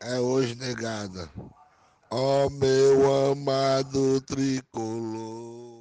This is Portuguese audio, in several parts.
é hoje negada. Ó oh, meu amado tricolor.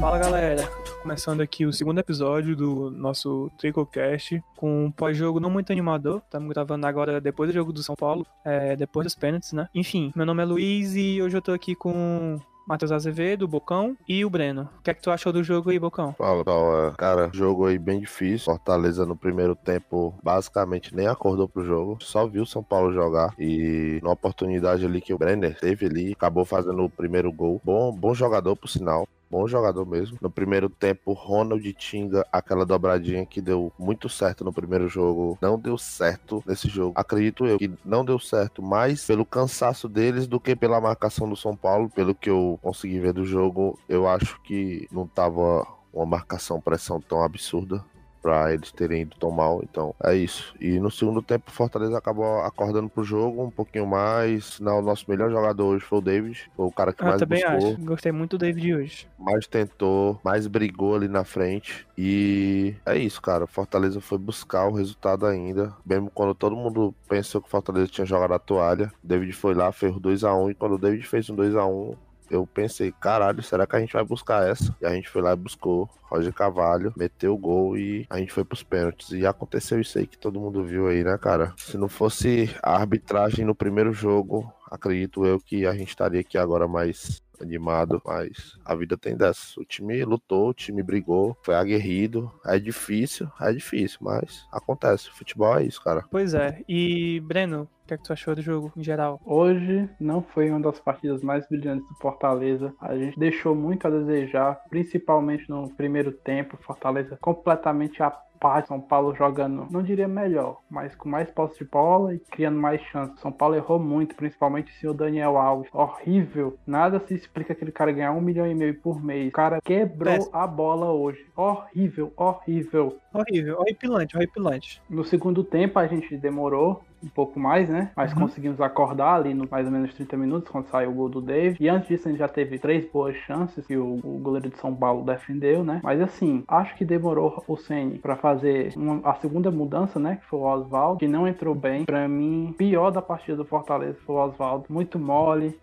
Fala galera, começando aqui o segundo episódio do nosso Tricocast com um pós-jogo não muito animador. Estamos gravando agora depois do jogo do São Paulo, é, depois dos pênaltis, né? Enfim, meu nome é Luiz e hoje eu tô aqui com Matheus Azevedo, o Bocão e o Breno. O que é que tu achou do jogo aí, Bocão? Fala, pessoal. Cara, jogo aí bem difícil. Fortaleza no primeiro tempo basicamente nem acordou pro jogo. Só viu São Paulo jogar. E na oportunidade ali que o Brenner teve ali, acabou fazendo o primeiro gol. Bom, bom jogador, por sinal bom jogador mesmo. No primeiro tempo, Ronald Tinga, aquela dobradinha que deu muito certo no primeiro jogo, não deu certo nesse jogo. Acredito eu que não deu certo mais pelo cansaço deles do que pela marcação do São Paulo. Pelo que eu consegui ver do jogo, eu acho que não tava uma marcação pressão tão absurda para eles terem ido tão mal. Então é isso. E no segundo tempo, o Fortaleza acabou acordando pro jogo um pouquinho mais. Não, o nosso melhor jogador hoje foi o David. Foi o cara que ah, mais também buscou. acho. Gostei muito do David hoje. Mais tentou, mais brigou ali na frente. E é isso, cara. O Fortaleza foi buscar o resultado ainda. Mesmo quando todo mundo pensou que o Fortaleza tinha jogado a toalha. David foi lá, fez 2x1. Um, e quando o David fez um 2x1, eu pensei, caralho, será que a gente vai buscar essa? E a gente foi lá e buscou. Roger Cavalho meteu o gol e a gente foi pros pênaltis. E aconteceu isso aí que todo mundo viu aí, né, cara? Se não fosse a arbitragem no primeiro jogo, acredito eu que a gente estaria aqui agora mais animado, mas a vida tem dessa. O time lutou, o time brigou, foi aguerrido. É difícil, é difícil, mas acontece. O futebol é isso, cara. Pois é. E, Breno, que, é que tu achou do jogo em geral? Hoje não foi uma das partidas mais brilhantes do Fortaleza. A gente deixou muito a desejar, principalmente no primeiro tempo. Fortaleza completamente apático são Paulo jogando, não diria melhor, mas com mais posse de bola e criando mais chances. São Paulo errou muito, principalmente o senhor Daniel Alves. Horrível. Nada se explica aquele cara ganhar um milhão e meio por mês. O cara quebrou a bola hoje. Horrível, horrível. Horrível, horripilante, horripilante. No segundo tempo a gente demorou um pouco mais, né? Mas uhum. conseguimos acordar ali no mais ou menos 30 minutos quando saiu o gol do Dave. E antes disso a gente já teve três boas chances que o, o goleiro de São Paulo defendeu, né? Mas assim, acho que demorou o Ceni para fazer uma, a segunda mudança, né? Que foi o Oswaldo, que não entrou bem. Para mim, pior da partida do Fortaleza foi o Oswaldo, muito mole,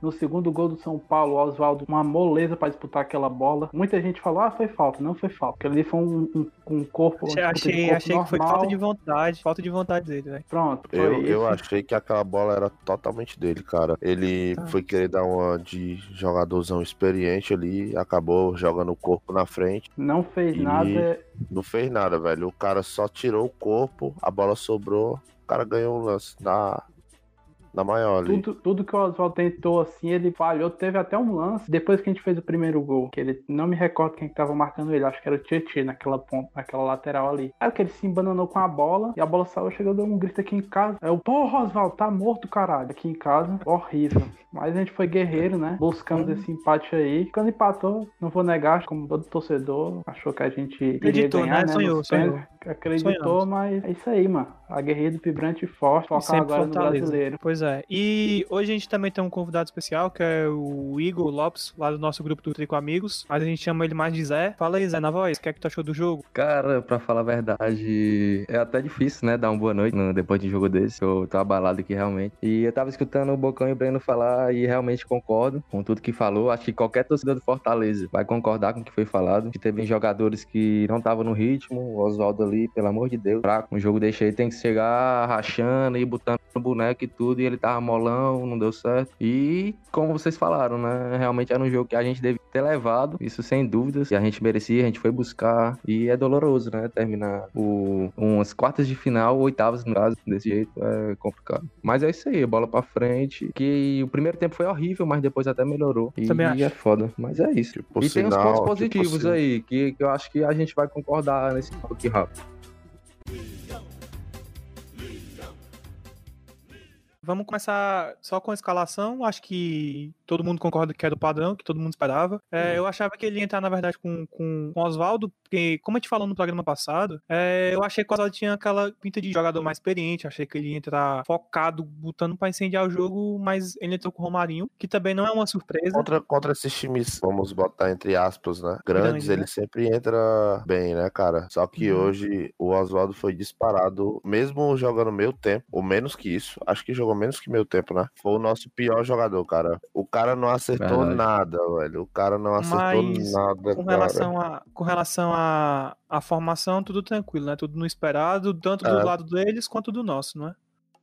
no segundo gol do São Paulo, o Oswaldo, uma moleza para disputar aquela bola. Muita gente falou, ah, foi falta. Não foi falta. Porque ali foi um, um, um corpo. Achei, achei, corpo achei que foi falta de vontade. Falta de vontade dele, velho. Pronto. Eu, eu achei que aquela bola era totalmente dele, cara. Ele ah. foi querer dar uma de jogadorzão experiente ali, acabou jogando o corpo na frente. Não fez nada. Não fez nada, velho. O cara só tirou o corpo, a bola sobrou, o cara ganhou o lance. Na, na maior ali. Tudo, tudo que o Oswaldo tentou, assim, ele falhou. Teve até um lance, depois que a gente fez o primeiro gol, que ele, não me recordo quem que tava marcando ele, acho que era o Tietchan naquela ponta, naquela lateral ali. Aí que ele se embananou com a bola, e a bola saiu, chegou, deu um grito aqui em casa. É o, porra, Oswaldo, tá morto, caralho. Aqui em casa, horrível. Mas a gente foi guerreiro, né? Buscamos uhum. esse empate aí. Quando empatou, não vou negar, como todo torcedor, achou que a gente iria Acreditou, ganhar, né? né? Sonhou, sonhou. Acreditou, Sonhamos. mas é isso aí, mano. Aguerrido, vibrante e forte. Focar agora no brasileiro. Pois é. E hoje a gente também tem um convidado especial, que é o Igor Lopes, lá do nosso grupo do Trico Amigos. Mas a gente chama ele mais de Zé. Fala aí, Zé, na voz. O que é que tu achou do jogo? Cara, pra falar a verdade, é até difícil, né? Dar uma boa noite depois de um jogo desse. Eu tô abalado aqui realmente. E eu tava escutando o Bocão e o Breno falar e realmente concordo com tudo que falou. Acho que qualquer torcedor do Fortaleza vai concordar com o que foi falado. Que teve jogadores que não estavam no ritmo. O Oswaldo ali, pelo amor de Deus. O jogo deixa ele tem que chegar rachando e botando no boneco e tudo. E ele tava molão, não deu certo. E como vocês falaram, né? Realmente era um jogo que a gente devia ter levado. Isso sem dúvidas. E a gente merecia, a gente foi buscar. E é doloroso, né? Terminar o, umas quartas de final, oitavas no caso, desse jeito é complicado. Mas é isso aí, bola pra frente. Que o primeiro tempo foi horrível, mas depois até melhorou. E, Também acho. é foda. Mas é isso. Tipo, e sinal, tem uns pontos positivos tipo aí, que, que eu acho que a gente vai concordar nesse ponto aqui rápido. Vamos começar só com a escalação. Acho que todo mundo concorda que é do padrão, que todo mundo esperava. É, eu achava que ele ia entrar, na verdade, com, com, com o Oswaldo, porque, como a gente falou no programa passado, é, eu achei que o Oswaldo tinha aquela pinta de jogador mais experiente. Achei que ele ia entrar focado, botando pra incendiar o jogo, mas ele entrou com o Romarinho, que também não é uma surpresa. Contra, contra esses times, vamos botar entre aspas, né? Grandes, Grande, ele né? sempre entra bem, né, cara? Só que Uhum. hoje o Oswaldo foi disparado, mesmo jogando meio tempo, ou menos que isso, acho que jogou menos que meio tempo, né? Foi o nosso pior jogador, cara. O cara não acertou Verdade. nada, velho. O cara não acertou Mas, nada, com cara. relação a com relação a, a formação tudo tranquilo né tudo no esperado tanto do É. lado deles quanto do nosso não é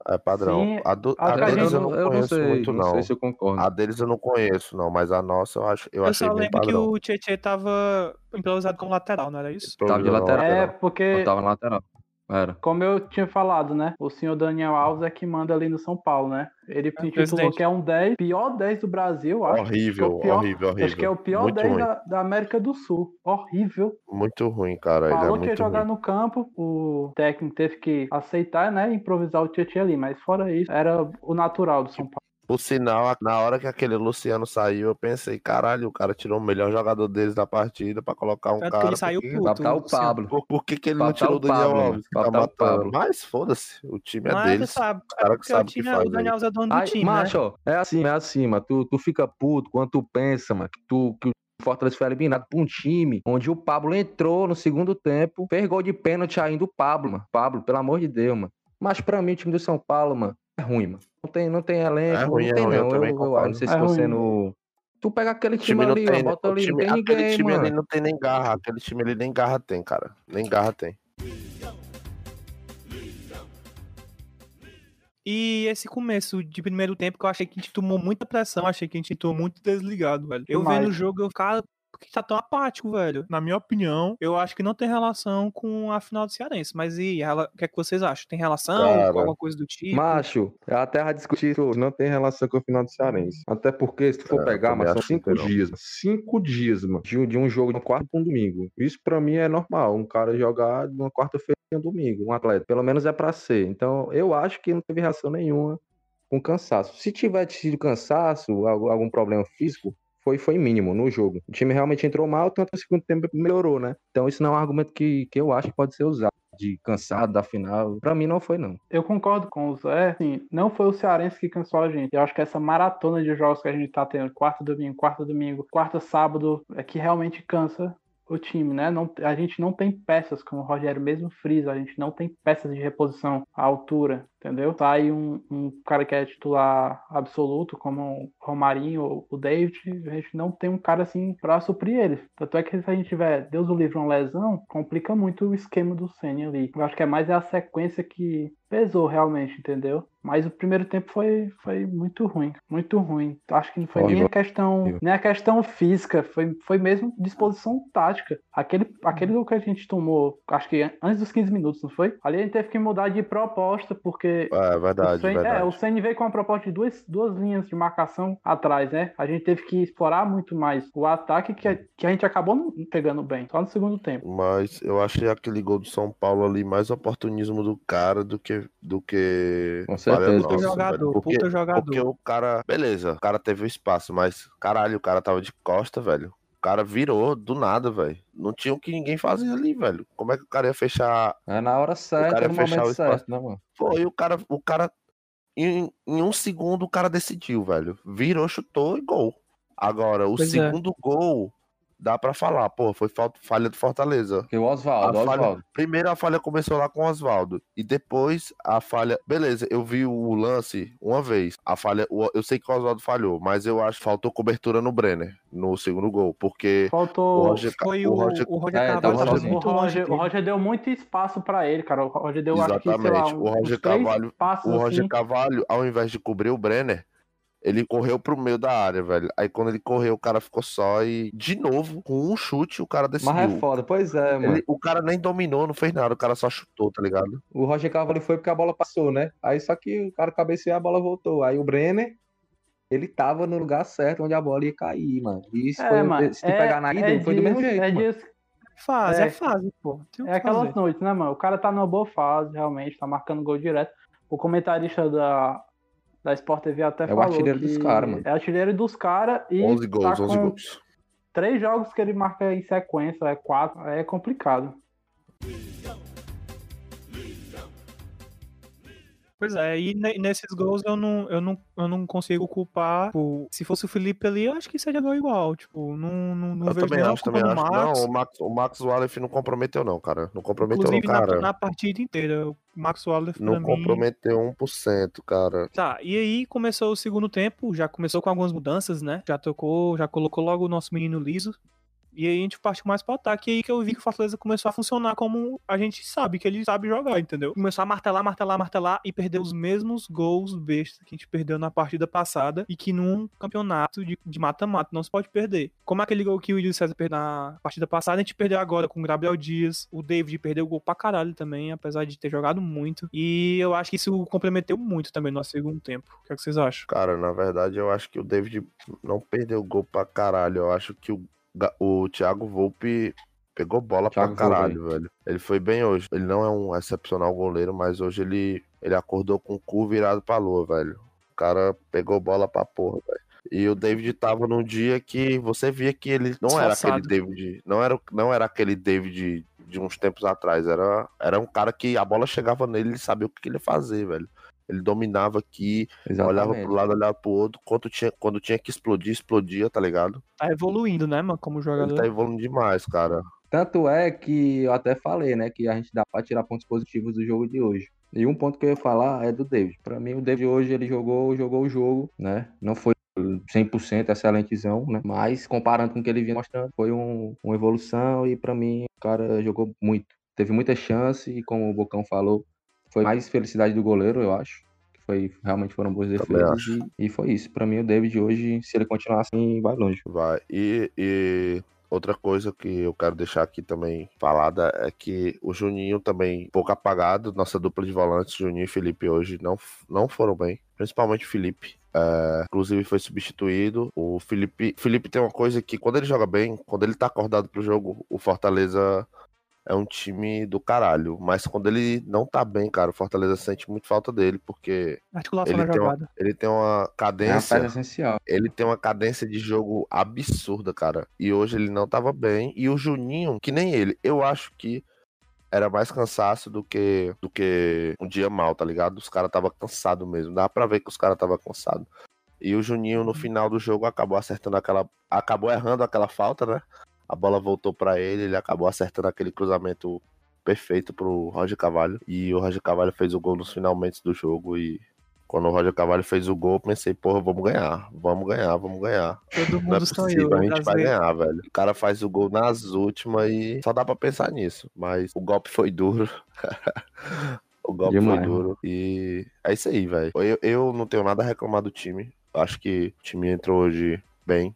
É padrão. Sim, a do- a a deles gente- eu não eu não conheço sei, muito, não não. sei se eu concordo. A deles eu não conheço, não, mas a nossa eu acho eu, eu achei só bem lembro que o Tietchan tava improvisado como lateral não era isso Tava de lateral. É, porque, Eu tava na lateral. Era. como eu tinha falado, né? O senhor Daniel Alves é que manda ali no São Paulo, né? Ele intitulou presidente. que é um 10, pior 10 do Brasil, acho. Horrível, Acho que é o pior- horrível, horrível. Acho que é o pior Muito 10 ruim. da, da América do Sul. Horrível. Muito ruim, cara. Ele é Falou que ia muito jogar ruim. no campo, o técnico teve que aceitar, né? Improvisar o Tietchan ali, mas fora isso, era o natural do São Paulo. Por sinal, na hora que aquele Luciano saiu, eu pensei, caralho, o cara tirou o melhor jogador deles da partida pra colocar um Tanto que cara. ele saiu por que- puto. Pra o. Pablo. Por, por que, que ele Pra não tirou o o Daniel Pablo, Alves? que pra tá o? Pablo. Mas foda-se, o time é Mas deles. você sabe, Os caras que porque o, o que faz o Daniel é dono do Aí, time, né? macho, ó, é assim, é assim, mano. Tu, tu fica puto quando tu pensa, mano, que, tu, que o Fortaleza foi eliminado por um time onde o Pablo entrou no segundo tempo, fez gol de pênalti ainda o Pablo, mano. Pablo, pelo amor de Deus, mano. Mas pra mim o time do São Paulo, mano, é ruim, mano. Não tem, não tem elenco, É ruim, não é tem ruim, eu não. também eu, eu, concordo. não sei É se tô ruim. sendo... Tu pega aquele time, time ali, tem, ó, bota ali, time, não tem aquele ninguém, time mano. ali não tem nem garra, aquele time ali nem garra tem, cara. Nem garra tem. E esse começo de primeiro tempo que eu achei que a gente tomou muita pressão, achei que a gente entrou muito desligado, velho. Eu Demais. vendo o jogo, eu, cara, por que tá tão apático, velho? Na minha opinião, eu acho que não tem relação com a final do Cearense. Mas e ela- o que é que vocês acham? Tem relação Cara, com alguma coisa do tipo? Macho, a terra discutir isso não tem relação com o final do Cearense. Até porque, se tu for É, pegar, mas são cinco dias. Cinco dias, mano. De, um- de um jogo de um quarto pra um domingo. Isso pra mim é normal. Um cara jogar de uma quarta-feira e um domingo. Um atleta. Pelo menos é pra ser. Então, eu acho que não teve reação nenhuma com cansaço. Se tiver tido cansaço, algum problema físico, foi, foi mínimo no jogo. O time realmente entrou mal, tanto no segundo tempo melhorou, né? Então, isso não é um argumento que, que eu acho que pode ser usado. De cansado da final. Pra mim, não foi, não. Eu concordo com o Zé. Assim, não foi o Cearense que cansou a gente. Eu acho que essa maratona de jogos que a gente tá tendo, quarta domingo, quarta domingo, quarta sábado, é que realmente cansa o time, né? Não, a gente não tem peças, como o Rogério mesmo frisa, a gente não tem peças de reposição à altura, entendeu? Sai um, um cara que é titular absoluto, como o Romarinho ou o David, a gente não tem um cara assim pra suprir ele. Tanto é que se a gente tiver, Deus o livre, uma lesão, complica muito o esquema do Senna ali. Eu acho que é mais a sequência que pesou realmente, entendeu? Mas o primeiro tempo foi, foi muito ruim, muito ruim. Acho que não foi nem a questão, nem a questão física, foi, foi mesmo disposição tática. Aquele, aquele gol que a gente tomou, acho que antes dos 15 minutos, não foi? Ali a gente teve que mudar de proposta, porque É verdade, o Sen, verdade. É, o Senna veio com uma proposta de duas, duas linhas de marcação atrás, né? A gente teve que explorar muito mais o ataque que a, que a gente acabou não pegando bem, só no segundo tempo. Mas eu achei aquele gol do São Paulo ali mais oportunismo do cara do que. Do que Com certeza. nossa, jogador, velho. Porque, jogador. porque o cara. Beleza, o cara teve o espaço, mas caralho, o cara tava de costa, velho. O cara virou do nada, velho. Não tinha o que ninguém fazer ali, velho. Como é que o cara ia fechar. É na hora certa, cara no fechar momento o espaço. certo, né, mano? Foi, o cara. O cara. Em, em um segundo o cara decidiu, velho. Virou, chutou e gol. Agora, o Pois é. segundo gol, dá pra falar, pô, foi falta, falha do Fortaleza. Porque o Oswaldo, o Oswaldo. Primeiro a falha começou lá com o Oswaldo. E depois a falha. Beleza, eu vi o lance uma vez. A falha. o- Eu sei que o Oswaldo falhou, mas eu acho que faltou cobertura no Brenner no segundo gol. Porque o Faltou. Roger, Foi o o, Roger- o Roger É, Carvalho sozinho. O muito longe Roger, o. Roger deu muito espaço pra ele, cara. O Roger deu, que, sei lá, Exatamente. um, O Roger Carvalho- passos o Roger assim. Carvalho, ao invés de cobrir o Brenner, ele correu pro meio da área, velho. Aí quando ele correu, o cara ficou só e, de novo, com um chute, o cara decidiu. Mas é foda, pois é, mano. Ele- o cara nem dominou, não fez nada, o cara só chutou, tá ligado? O Roger Carvalho foi porque a bola passou, né? Aí só que o cara cabeceou a bola voltou. Aí o Brenner, ele tava no lugar certo onde a bola ia cair, mano. E isso É, foi, mano, se tu pegar na ida, foi do mesmo jeito, é mano. dias Fase, é, É. fase, pô. É que aquelas fazer. noites, né, mano? O cara tá numa boa fase, realmente, tá marcando gol direto. O comentarista da, da Sport TV até É o falou artilheiro que dos cara, mano. É artilheiro dos caras e 11 gols, tá 11 com gols. três jogos que ele marca em sequência, é quatro, é complicado. Pois é, e ne- nesses gols eu não, eu não, eu não consigo culpar. Tipo, se fosse o Felipe ali, eu acho que seria gol igual. Tipo, não, não, não Eu vejo também acho, também acho. Max. Não, o Max, o Max Wallace não comprometeu, não, cara. Não comprometeu, Inclusive não, na, cara. na partida inteira. O Max Wallace Não mim. comprometeu 1%, cara. Tá, e aí começou o segundo tempo, já começou com algumas mudanças, né? Já tocou, já colocou logo o nosso menino liso. E aí a gente partiu mais pro ataque, e aí que eu vi que o Fortaleza começou a funcionar como a gente sabe, que ele sabe jogar, entendeu? Começou a martelar, martelar, martelar e perdeu os mesmos gols bestas que a gente perdeu na partida passada e que num campeonato de mata-mata não se pode perder. Como aquele gol que o William César perdeu na partida passada, a gente perdeu agora com o Gabriel Dias, o David perdeu o gol pra caralho também, apesar de ter jogado muito. E eu acho que isso comprometeu muito também no nosso segundo tempo. O que, é que vocês acham? Cara, na verdade, eu acho que o David não perdeu gol pra caralho. Eu acho que o, o Thiago Volpe pegou bola Thiago pra caralho, velho. Ele foi bem hoje. Ele não é um excepcional goleiro, mas hoje ele, ele acordou com o cu virado pra lua, velho. O cara pegou bola pra porra, velho. E o David tava num dia que você via que ele não era aquele. David. Não era, não era aquele David de uns tempos atrás. Era, era um cara que a bola chegava nele, ele sabia o que ele ia fazer, velho. Ele dominava aqui, olhava Exatamente. pro lado, olhava pro outro. Quando tinha, quando tinha que explodir, explodia, tá ligado? Tá evoluindo, né, mano, como Ele jogador. tá evoluindo demais, cara. Tanto é que eu até falei, né, que a gente dá pra tirar pontos positivos do jogo de hoje. E um ponto que eu ia falar é do David. Pra mim, o David hoje ele jogou, jogou o jogo, né? Não foi 100% excelentezão, né? Mas comparando com o que ele vinha mostrando, foi um, uma evolução e pra mim o cara jogou muito. Teve muita chance e como o Bocão falou, foi mais felicidade do goleiro, eu acho. Que foi realmente foram boas defesas e, e foi isso. Pra mim o David hoje, se ele continuar assim, vai longe. Vai. E, e outra coisa que eu quero deixar aqui também falada é que o Juninho também, pouco apagado, nossa dupla de volantes, Juninho e Felipe hoje não, não foram bem. Principalmente o Felipe. É, inclusive foi substituído. O Felipe, Felipe tem uma coisa que quando ele joga bem, quando ele tá acordado pro jogo, o Fortaleza é um time do caralho. Mas quando ele não tá bem, cara, o Fortaleza sente muito falta dele, porque Articulação ele na tem, uma, jogada. ele tem uma É uma cadência peça essencial. ele tem uma cadência de jogo absurda, cara. E hoje ele não tava bem. E o Juninho, que nem ele, eu acho que era mais cansaço do que do que um dia mal, tá ligado? Os caras tava cansado mesmo. Dá pra ver que os caras tava cansado. E o Juninho no final do jogo acabou acertando aquela acabou errando aquela falta, né? A bola voltou pra ele, ele acabou acertando aquele cruzamento perfeito pro Roger Cavalho. E o Roger Cavalho fez o gol nos finalmente do jogo e quando o Roger Cavalho fez o gol, eu pensei, porra, vamos ganhar, vamos ganhar, vamos ganhar. Todo Não é mundo possível, a gente vai ganhar, velho. O cara faz o gol nas últimas e só dá pra pensar nisso. Mas o golpe foi duro. o golpe Demais, foi duro. E é isso aí, velho. Eu, eu não tenho nada a reclamar do time. Acho que o time entrou hoje bem.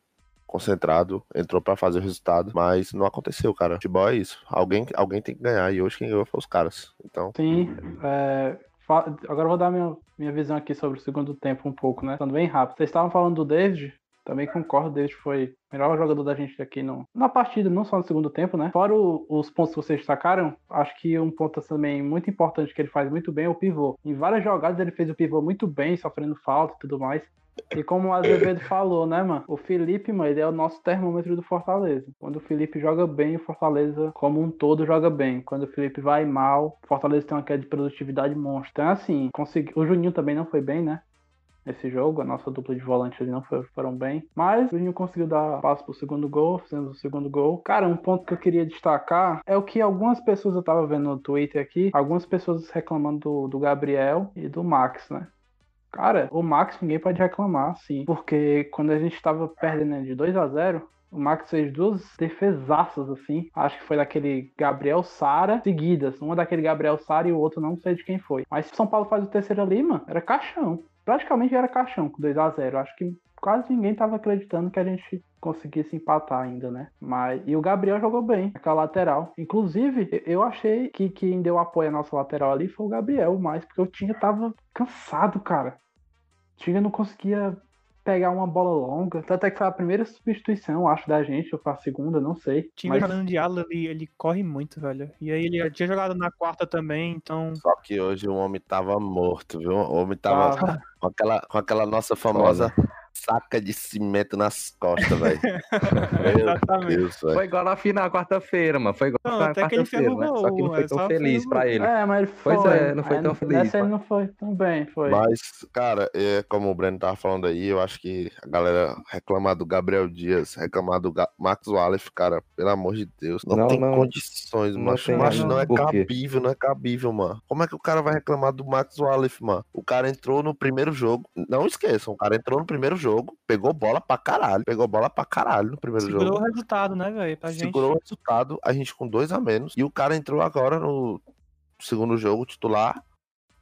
Concentrado, entrou pra fazer o resultado, mas não aconteceu, cara. Futebol é isso. Alguém, alguém tem que ganhar, e hoje quem ganhou foi os caras. Então, Sim, é, agora vou dar minha, minha visão aqui sobre o segundo tempo um pouco, né? Falando bem rápido. Vocês estavam falando do David, também concordo, o David foi o melhor jogador da gente aqui no, na partida, não só no segundo tempo, né? Fora o- os pontos que vocês destacaram, acho que um ponto também muito importante que ele faz muito bem é o pivô. Em várias jogadas ele fez o pivô muito bem, sofrendo falta e tudo mais. E como o Azevedo falou, né, mano? O Felipe, mano, ele é o nosso termômetro do Fortaleza. Quando o Felipe joga bem, o Fortaleza, como um todo, joga bem. Quando o Felipe vai mal, o Fortaleza tem uma queda de produtividade monstro. Então, assim, consegui... o Juninho também não foi bem, né? Nesse jogo, a nossa dupla de volante ali não foi- foram bem. Mas o Juninho conseguiu dar passo pro segundo gol, fizemos o segundo gol. Cara, um ponto que eu queria destacar é o que algumas pessoas, eu tava vendo no Twitter aqui, algumas pessoas reclamando do, do Gabriel e do Max, né? Cara, o Max ninguém pode reclamar, sim. Porque quando a gente tava perdendo de 2 a 0 o Max fez duas defesaças, assim. Acho que foi daquele Gabriel Sara seguidas. Uma daquele Gabriel Sara e o outro não sei de quem foi. Mas se São Paulo faz o terceiro ali, mano, era caixão. Praticamente era caixão com 2 a 0 Acho que quase ninguém tava acreditando que a gente conseguisse empatar ainda, né? Mas e o Gabriel jogou bem, aquela lateral. Inclusive, eu- eu achei que quem deu apoio à nossa lateral ali foi o Gabriel, mais porque o Tinha tava cansado, cara. O Tinha não conseguia pegar uma bola longa. Tanto é que foi a primeira substituição, acho, da gente, ou foi a segunda, não sei. O time Mas jogando de ala, ele, ele corre muito, velho. E aí ele já tinha jogado na quarta também, então. Só que hoje o homem tava morto, viu? O homem tava tava- com, aquela, com aquela nossa famosa saca de cimento nas costas, velho. Exatamente. Deus. Foi igual na final, quarta-feira, mano. Foi igual Não, na até que ele quarta-feira, né? fez o Só que não foi é, tão feliz o pra ele. É, mas ele foi. Pois é, não foi Aí tão feliz, Nessa ele mano. não foi tão bem, foi. Mas, cara, é, como o Breno tava falando aí, eu acho que a galera reclamar do Gabriel Dias, reclamar do Ga Max Wallace, cara, pelo amor de Deus, não, Não, tem não. condições, Não macho. tem, macho não. é cabível, não é cabível, mano. Como é que o cara vai reclamar do Max Wallace, mano? O cara entrou no primeiro jogo, não esqueçam, o cara entrou no primeiro jogo, pegou bola pra caralho, pegou bola pra caralho no primeiro Segurou jogo. o resultado, né, velho? Pra gente. Segurou o resultado, a gente com dois a menos. E o cara entrou agora no segundo jogo titular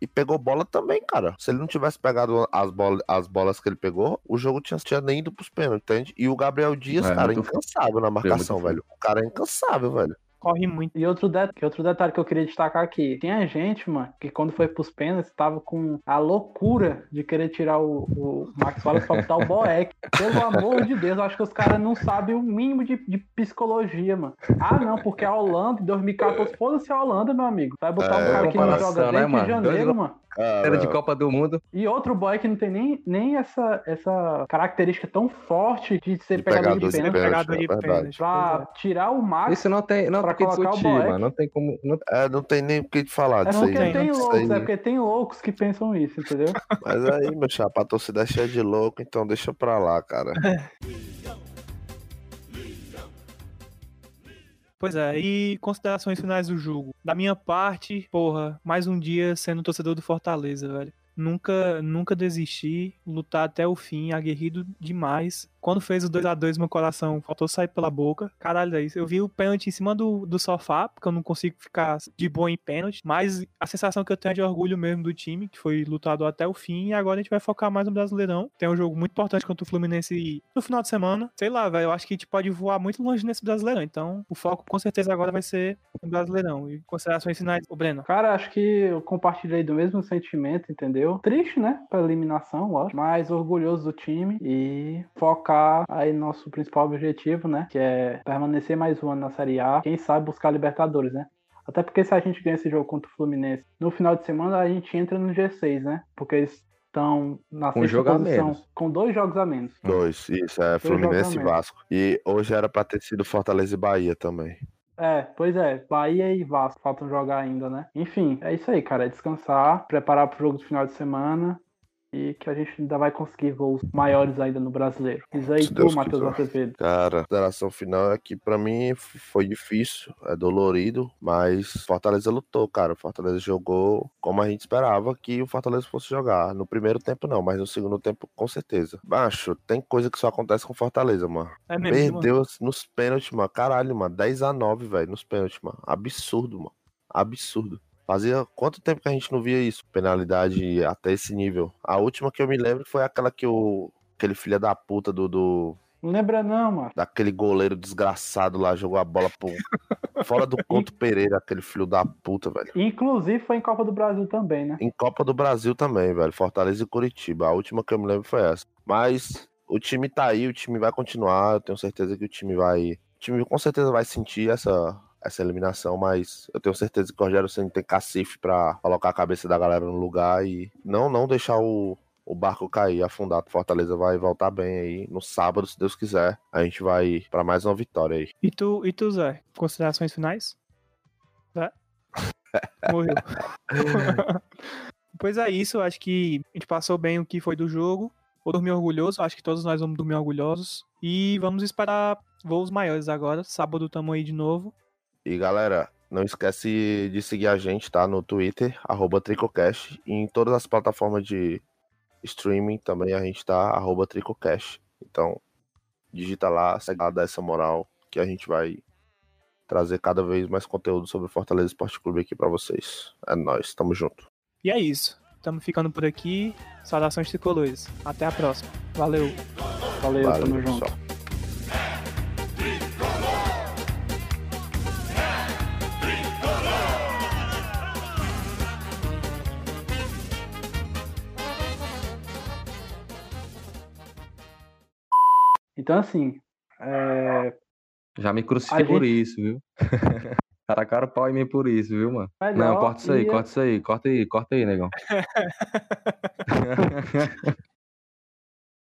e pegou bola também, cara. Se ele não tivesse pegado as, bola, as bolas que ele pegou, o jogo tinha, tinha nem ido pros pênaltis, entende? E o Gabriel Dias, É, cara, muito incansável na marcação, muito velho. O cara é incansável, velho. Corre muito. E outro, de... que outro detalhe que eu queria destacar aqui. Tinha gente, mano, que quando foi pros pênaltis, tava com a loucura de querer tirar o, o Max Wallace pra botar o Boeck. Pelo amor de Deus, eu acho que os caras não sabem o mínimo de, de psicologia, mano. Ah, não, porque a Holanda, em 2014, foda-se a Holanda, meu amigo. Vai botar É, um cara que não joga né, desde mano? janeiro, Dois- mano. Era de Copa do Mundo. E outro boy que não tem nem, nem essa, essa característica tão forte de ser De pegador pegador de de pênalti. Pegador de é pênalti. Pra pois tirar o Max. Isso não tem, não pra tem que colocar o discutir, mano. Não tem como. Não... é, não tem nem o que falar É disso porque aí. tem loucos, aí. é porque tem loucos que pensam isso, entendeu? Mas aí, meu chapa, a torcida é cheia de louco, então deixa pra lá, cara. Pois é, e considerações finais do jogo. Da minha parte, porra, mais um dia sendo torcedor do Fortaleza, velho. Nunca, nunca desisti, lutar até o fim, aguerrido demais. Quando fez o 2 a 2 meu coração faltou sair pela boca. Caralho, é isso. Eu vi o pênalti em cima do, do sofá, porque eu não consigo ficar de boa em pênalti. Mas a sensação que eu tenho é de orgulho mesmo do time, que foi lutado até o fim. E agora a gente vai focar mais no Brasileirão. Tem um jogo muito importante contra o Fluminense no final de semana. Sei lá, velho, eu acho que a gente pode voar muito longe nesse Brasileirão. Então, o foco com certeza agora vai ser no Brasileirão. E considerações finais, o Breno. Cara, acho que eu compartilhei do mesmo sentimento, entendeu? Triste, né? Pela eliminação, lógico. Mas orgulhoso do time e focar aí no nosso principal objetivo, né? Que é permanecer mais um ano na Série A. Quem sabe buscar Libertadores, né? Até porque se a gente ganha esse jogo contra o Fluminense no final de semana, a gente entra no G6, né? Porque eles estão na Com sexta jogo a posição, menos. com dois jogos a menos. Dois, isso, é Fluminense e a Vasco. E hoje era pra ter sido Fortaleza e Bahia também. É, pois é, Bahia e Vasco faltam jogar ainda, né? Enfim, é isso aí, cara. É descansar, preparar pro jogo do final de semana e que a gente ainda vai conseguir voos maiores ainda no brasileiro. Isso aí tu, Matheus. Azevedo. Cara, a consideração final é que pra mim foi difícil, é dolorido, mas Fortaleza lutou, cara. Fortaleza jogou como a gente esperava que o Fortaleza fosse jogar. No primeiro tempo não, mas no segundo tempo com certeza. Baixo, tem coisa que só acontece com Fortaleza, mano. É mesmo, mano. Perdeu nos pênaltis, mano. Caralho, mano. 10 a 9, velho, nos pênaltis, mano. Absurdo, mano. Absurdo. Fazia quanto tempo que a gente não via isso? Penalidade até esse nível. A última que eu me lembro foi aquela que o. Aquele filho da puta do, do. Não lembra não, mano. Daquele goleiro desgraçado lá, jogou a bola pro. Fora do Conto Pereira, aquele filho da puta, velho. Inclusive foi em Copa do Brasil também, né? Em Copa do Brasil também, velho. Fortaleza e Curitiba. A última que eu me lembro foi essa. Mas o time tá aí, o time vai continuar. Eu tenho certeza que o time vai. O time com certeza vai sentir essa, essa eliminação, mas eu tenho certeza que o Rogério Senna tem cacife pra colocar a cabeça da galera no lugar e não, não deixar o, o barco cair, afundar. Fortaleza vai voltar bem aí no sábado, se Deus quiser. A gente vai pra mais uma vitória aí. E tu, e tu, Zé? Considerações finais? Zé? Morreu. pois é isso, acho que a gente passou bem o que foi do jogo. Vou dormir orgulhoso, acho que todos nós vamos dormir orgulhosos. E vamos esperar voos maiores agora. Sábado tamo aí de novo. E galera, não esquece de seguir a gente, tá? No Twitter, arroba Tricocast. E em todas as plataformas de streaming também a gente tá, arroba Tricocast. Então, digita lá, segue lá, dá essa moral, que a gente vai trazer cada vez mais conteúdo sobre o Fortaleza Esporte Clube aqui pra vocês. É nóis, tamo junto. E é isso. Tamo ficando por aqui. Saudações tricolores. Até a próxima. Valeu. Valeu, Valeu, tamo junto. Então, assim, é, Já me crucifiquei por gente- isso, viu? Tacaram o pau em mim por isso, viu, mano? melhor Não, corta isso aí, ia- corta isso aí, corta aí, corta aí, negão.